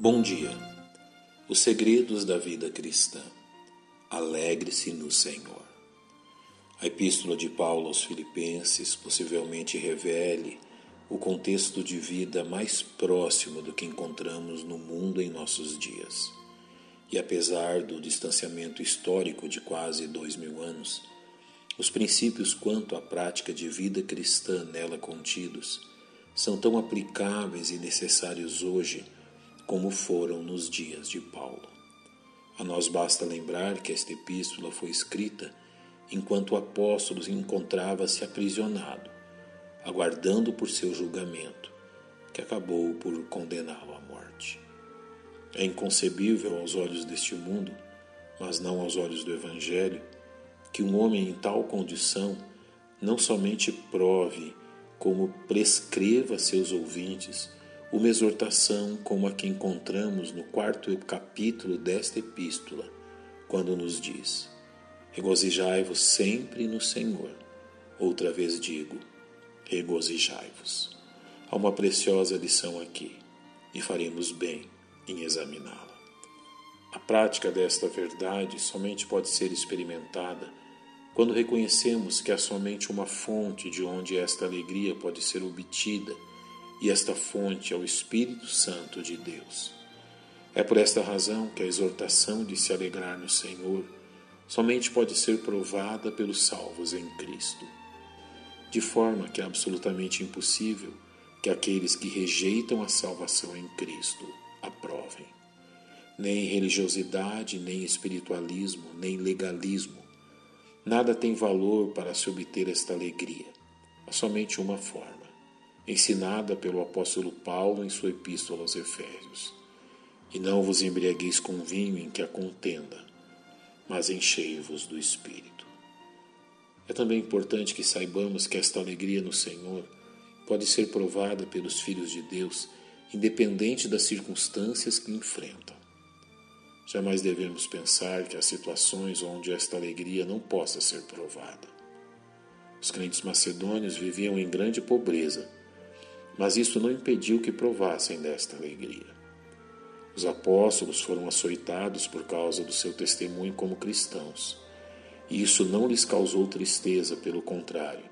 Bom dia. Os segredos da vida cristã. Alegre-se no Senhor. A epístola de Paulo aos Filipenses possivelmente revele o contexto de vida mais próximo do que encontramos no mundo em nossos dias. E apesar do distanciamento histórico de quase dois mil anos, os princípios quanto à prática de vida cristã nela contidos são tão aplicáveis e necessários hoje como foram nos dias de Paulo. A nós basta lembrar que esta epístola foi escrita enquanto o apóstolo encontrava-se aprisionado, aguardando por seu julgamento, que acabou por condená-lo à morte. É inconcebível aos olhos deste mundo, mas não aos olhos do Evangelho, que um homem em tal condição não somente prove, como prescreva a seus ouvintes uma exortação como a que encontramos no quarto capítulo desta epístola, quando nos diz: Regozijai-vos sempre no Senhor. Outra vez digo: regozijai-vos. Há uma preciosa lição aqui e faremos bem em examiná-la. A prática desta verdade somente pode ser experimentada quando reconhecemos que há somente uma fonte de onde esta alegria pode ser obtida e esta fonte é o Espírito Santo de Deus. É por esta razão que a exortação de se alegrar no Senhor somente pode ser provada pelos salvos em Cristo, de forma que é absolutamente impossível que aqueles que rejeitam a salvação em Cristo aprovem. Nem religiosidade, nem espiritualismo, nem legalismo. Nada tem valor para se obter esta alegria. Há somente uma forma ensinada pelo apóstolo Paulo em sua epístola aos Efésios. E não vos embriagueis com vinho em que a contenda, mas enchei-vos do Espírito. É também importante que saibamos que esta alegria no Senhor pode ser provada pelos filhos de Deus, independente das circunstâncias que enfrentam. Jamais devemos pensar que há situações onde esta alegria não possa ser provada. Os crentes macedônios viviam em grande pobreza mas isso não impediu que provassem desta alegria. Os apóstolos foram açoitados por causa do seu testemunho como cristãos, e isso não lhes causou tristeza, pelo contrário,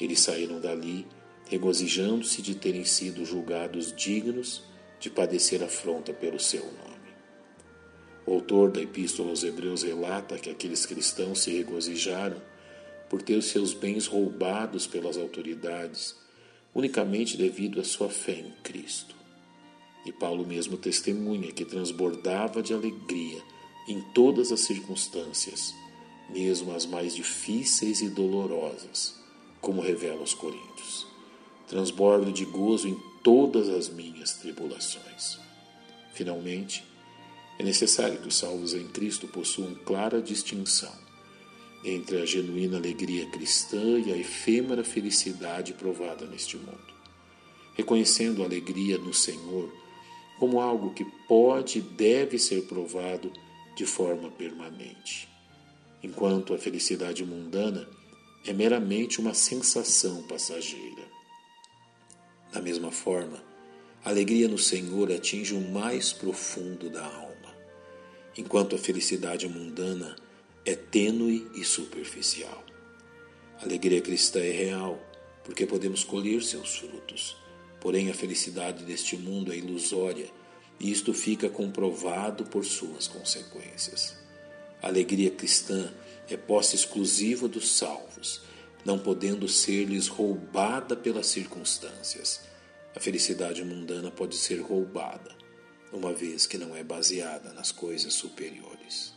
eles saíram dali regozijando-se de terem sido julgados dignos de padecer afronta pelo seu nome. O autor da Epístola aos Hebreus relata que aqueles cristãos se regozijaram por ter os seus bens roubados pelas autoridades unicamente devido à sua fé em Cristo. E Paulo mesmo testemunha que transbordava de alegria em todas as circunstâncias, mesmo as mais difíceis e dolorosas, como revela aos Coríntios. Transbordo de gozo em todas as minhas tribulações. Finalmente, é necessário que os salvos em Cristo possuam clara distinção entre a genuína alegria cristã e a efêmera felicidade provada neste mundo, reconhecendo a alegria no Senhor como algo que pode e deve ser provado de forma permanente, enquanto a felicidade mundana é meramente uma sensação passageira. Da mesma forma, a alegria no Senhor atinge o mais profundo da alma, enquanto a felicidade mundana é tênue e superficial. A alegria cristã é real, porque podemos colher seus frutos. Porém, a felicidade deste mundo é ilusória e isto fica comprovado por suas consequências. A alegria cristã é posse exclusiva dos salvos, não podendo ser-lhes roubada pelas circunstâncias. A felicidade mundana pode ser roubada, uma vez que não é baseada nas coisas superiores.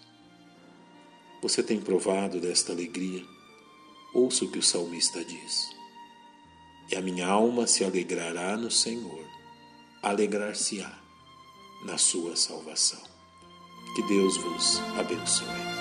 Você tem provado desta alegria? Ouça o que o salmista diz. E a minha alma se alegrará no Senhor, alegrar-se-á na sua salvação. Que Deus vos abençoe.